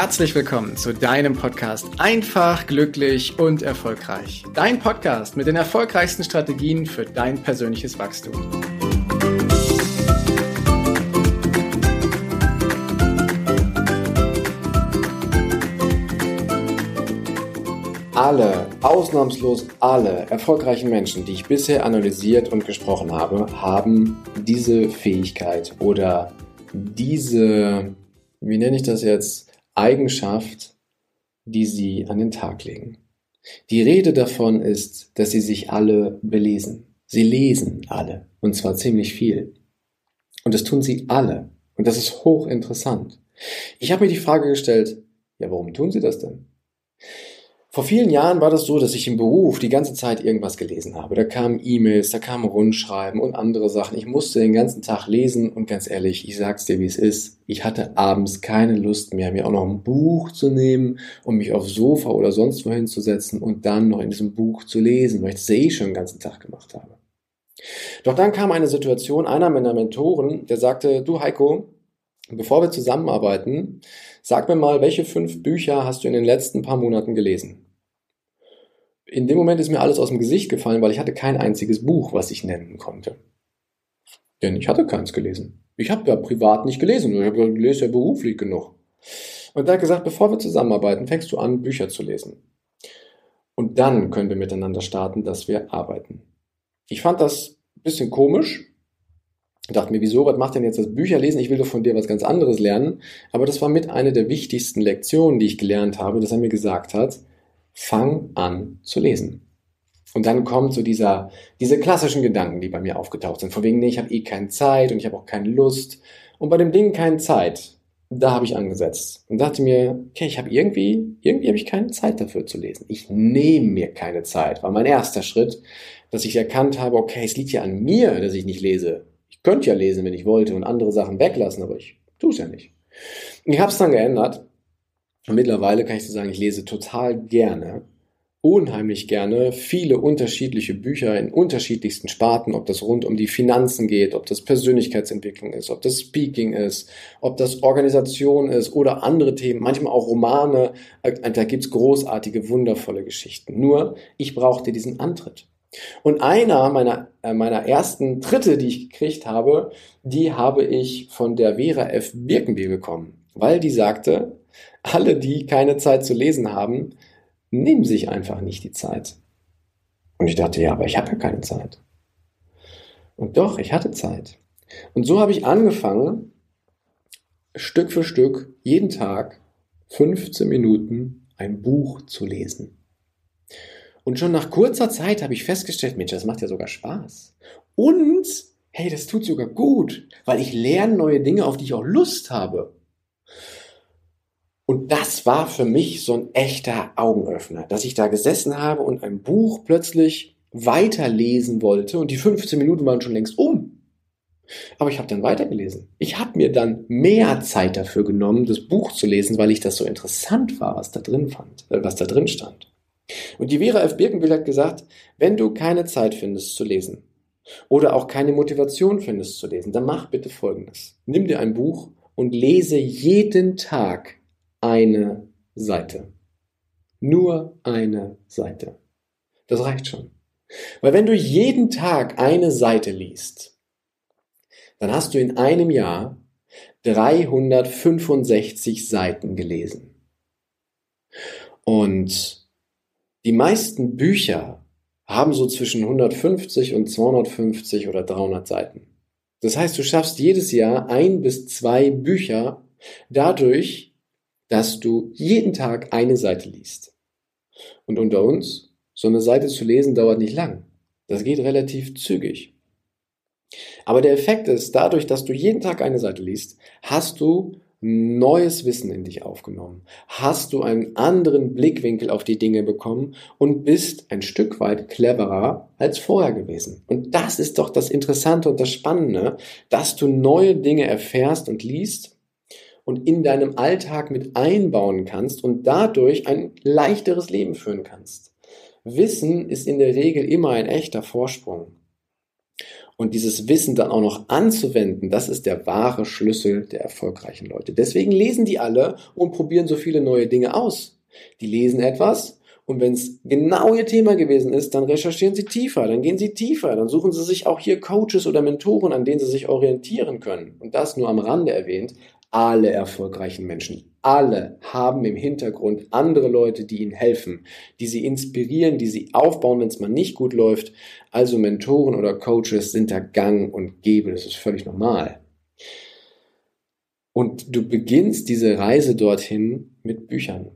herzlich willkommen zu deinem Podcast Einfach, glücklich und erfolgreich. Dein Podcast mit den erfolgreichsten Strategien für dein persönliches Wachstum. Alle, ausnahmslos alle erfolgreichen Menschen, die ich bisher analysiert und gesprochen habe, haben diese Fähigkeit oder diese, wie nenne ich das jetzt, Eigenschaft, die sie an den Tag legen. Die Rede davon ist, dass sie sich alle belesen. Sie lesen alle, und zwar ziemlich viel. Und das tun sie alle. Und das ist hochinteressant. Ich habe mir die Frage gestellt, ja, warum tun sie das denn? Vor vielen Jahren war das so, dass ich im Beruf die ganze Zeit irgendwas gelesen habe. Da kamen E-Mails, da kamen Rundschreiben und andere Sachen. Ich musste den ganzen Tag lesen und ganz ehrlich, ich sag's dir, wie es ist. Ich hatte abends keine Lust mehr, mir auch noch ein Buch zu nehmen und mich aufs Sofa oder sonst wohin zu setzen und dann noch in diesem Buch zu lesen, weil ich das eh schon den ganzen Tag gemacht habe. Doch dann kam eine Situation, einer meiner Mentoren, der sagte, du Heiko, Bevor wir zusammenarbeiten, sag mir mal, welche fünf Bücher hast du in den letzten paar Monaten gelesen? In dem Moment ist mir alles aus dem Gesicht gefallen, weil ich hatte kein einziges Buch, was ich nennen konnte. Denn ich hatte keins gelesen. Ich habe ja privat nicht gelesen, ich lese ja beruflich genug. Und er hat gesagt, bevor wir zusammenarbeiten, fängst du an, Bücher zu lesen. Und dann können wir miteinander starten, dass wir arbeiten. Ich fand das ein bisschen komisch, dachte mir, wieso, was macht denn jetzt das Bücherlesen? Ich will doch von dir was ganz anderes lernen. Aber das war mit einer der wichtigsten Lektionen, die ich gelernt habe, dass er mir gesagt hat, fang an zu lesen. Und dann kommt so dieser, diese klassischen Gedanken, die bei mir aufgetaucht sind. Von wegen, nee, ich habe eh keine Zeit und ich habe auch keine Lust. Und bei dem Ding keine Zeit, da habe ich angesetzt und dachte mir, okay, ich habe irgendwie, irgendwie habe ich keine Zeit dafür zu lesen. Ich nehme mir keine Zeit. War mein erster Schritt, dass ich erkannt habe, okay, es liegt ja an mir, dass ich nicht lese. Ich könnte ja lesen, wenn ich wollte und andere Sachen weglassen, aber ich tue es ja nicht. Ich habe es dann geändert. Und mittlerweile kann ich dir sagen, ich lese total gerne, unheimlich gerne viele unterschiedliche Bücher in unterschiedlichsten Sparten, ob das rund um die Finanzen geht, ob das Persönlichkeitsentwicklung ist, ob das Speaking ist, ob das Organisation ist oder andere Themen, manchmal auch Romane. Äh, da gibt's großartige, wundervolle Geschichten. Nur, ich brauchte diesen Antritt. Und einer meiner, äh, meiner ersten Tritte, die ich gekriegt habe, die habe ich von der Vera F. Birkenbier bekommen, weil die sagte, alle, die keine Zeit zu lesen haben, nehmen sich einfach nicht die Zeit. Und ich dachte, ja, aber ich habe ja keine Zeit. Und doch, ich hatte Zeit. Und so habe ich angefangen, Stück für Stück, jeden Tag 15 Minuten ein Buch zu lesen. Und schon nach kurzer Zeit habe ich festgestellt, Mensch, das macht ja sogar Spaß. Und, hey, das tut sogar gut, weil ich lerne neue Dinge, auf die ich auch Lust habe. Und das war für mich so ein echter Augenöffner, dass ich da gesessen habe und ein Buch plötzlich weiterlesen wollte und die 15 Minuten waren schon längst um. Aber ich habe dann weitergelesen. Ich habe mir dann mehr Zeit dafür genommen, das Buch zu lesen, weil ich das so interessant war, was da drin fand, äh, was da drin stand. Und die Vera F. Birkenbill hat gesagt, wenn du keine Zeit findest zu lesen oder auch keine Motivation findest zu lesen, dann mach bitte Folgendes. Nimm dir ein Buch und lese jeden Tag eine Seite. Nur eine Seite. Das reicht schon. Weil wenn du jeden Tag eine Seite liest, dann hast du in einem Jahr 365 Seiten gelesen. Und die meisten Bücher haben so zwischen 150 und 250 oder 300 Seiten. Das heißt, du schaffst jedes Jahr ein bis zwei Bücher dadurch, dass du jeden Tag eine Seite liest. Und unter uns, so eine Seite zu lesen dauert nicht lang. Das geht relativ zügig. Aber der Effekt ist, dadurch, dass du jeden Tag eine Seite liest, hast du neues Wissen in dich aufgenommen, hast du einen anderen Blickwinkel auf die Dinge bekommen und bist ein Stück weit cleverer als vorher gewesen. Und das ist doch das Interessante und das Spannende, dass du neue Dinge erfährst und liest und in deinem Alltag mit einbauen kannst und dadurch ein leichteres Leben führen kannst. Wissen ist in der Regel immer ein echter Vorsprung. Und dieses Wissen dann auch noch anzuwenden, das ist der wahre Schlüssel der erfolgreichen Leute. Deswegen lesen die alle und probieren so viele neue Dinge aus. Die lesen etwas und wenn es genau ihr Thema gewesen ist, dann recherchieren sie tiefer, dann gehen sie tiefer, dann suchen sie sich auch hier Coaches oder Mentoren, an denen sie sich orientieren können. Und das nur am Rande erwähnt. Alle erfolgreichen Menschen, alle haben im Hintergrund andere Leute, die ihnen helfen, die sie inspirieren, die sie aufbauen, wenn es mal nicht gut läuft. Also Mentoren oder Coaches sind da gang und gäbe, das ist völlig normal. Und du beginnst diese Reise dorthin mit Büchern.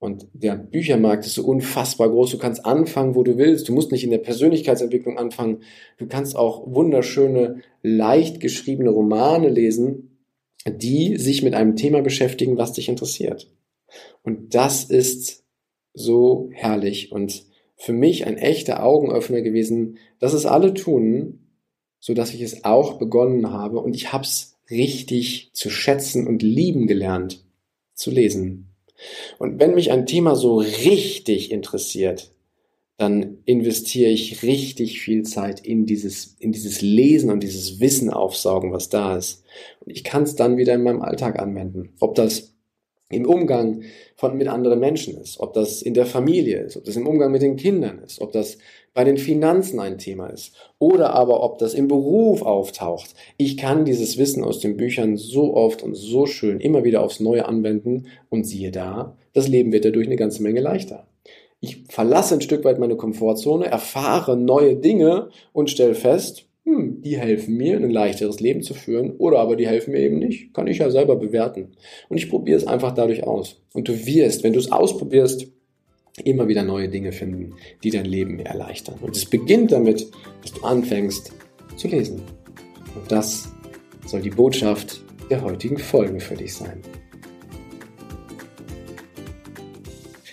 Und der Büchermarkt ist so unfassbar groß. Du kannst anfangen, wo du willst. Du musst nicht in der Persönlichkeitsentwicklung anfangen. Du kannst auch wunderschöne, leicht geschriebene Romane lesen, die sich mit einem Thema beschäftigen, was dich interessiert. Und das ist so herrlich und für mich ein echter Augenöffner gewesen, dass es alle tun, so dass ich es auch begonnen habe und ich hab's richtig zu schätzen und lieben gelernt zu lesen. Und wenn mich ein Thema so richtig interessiert, dann investiere ich richtig viel Zeit in dieses, in dieses Lesen und dieses Wissen aufsaugen, was da ist. Und ich kann es dann wieder in meinem Alltag anwenden. Ob das im Umgang von, mit anderen Menschen ist, ob das in der Familie ist, ob das im Umgang mit den Kindern ist, ob das bei den Finanzen ein Thema ist oder aber ob das im Beruf auftaucht. Ich kann dieses Wissen aus den Büchern so oft und so schön immer wieder aufs Neue anwenden und siehe da, das Leben wird dadurch eine ganze Menge leichter. Ich verlasse ein Stück weit meine Komfortzone, erfahre neue Dinge und stelle fest, hm, die helfen mir, ein leichteres Leben zu führen, oder aber die helfen mir eben nicht. Kann ich ja selber bewerten. Und ich probiere es einfach dadurch aus. Und du wirst, wenn du es ausprobierst, immer wieder neue Dinge finden, die dein Leben erleichtern. Und es beginnt damit, dass du anfängst zu lesen. Und das soll die Botschaft der heutigen Folge für dich sein.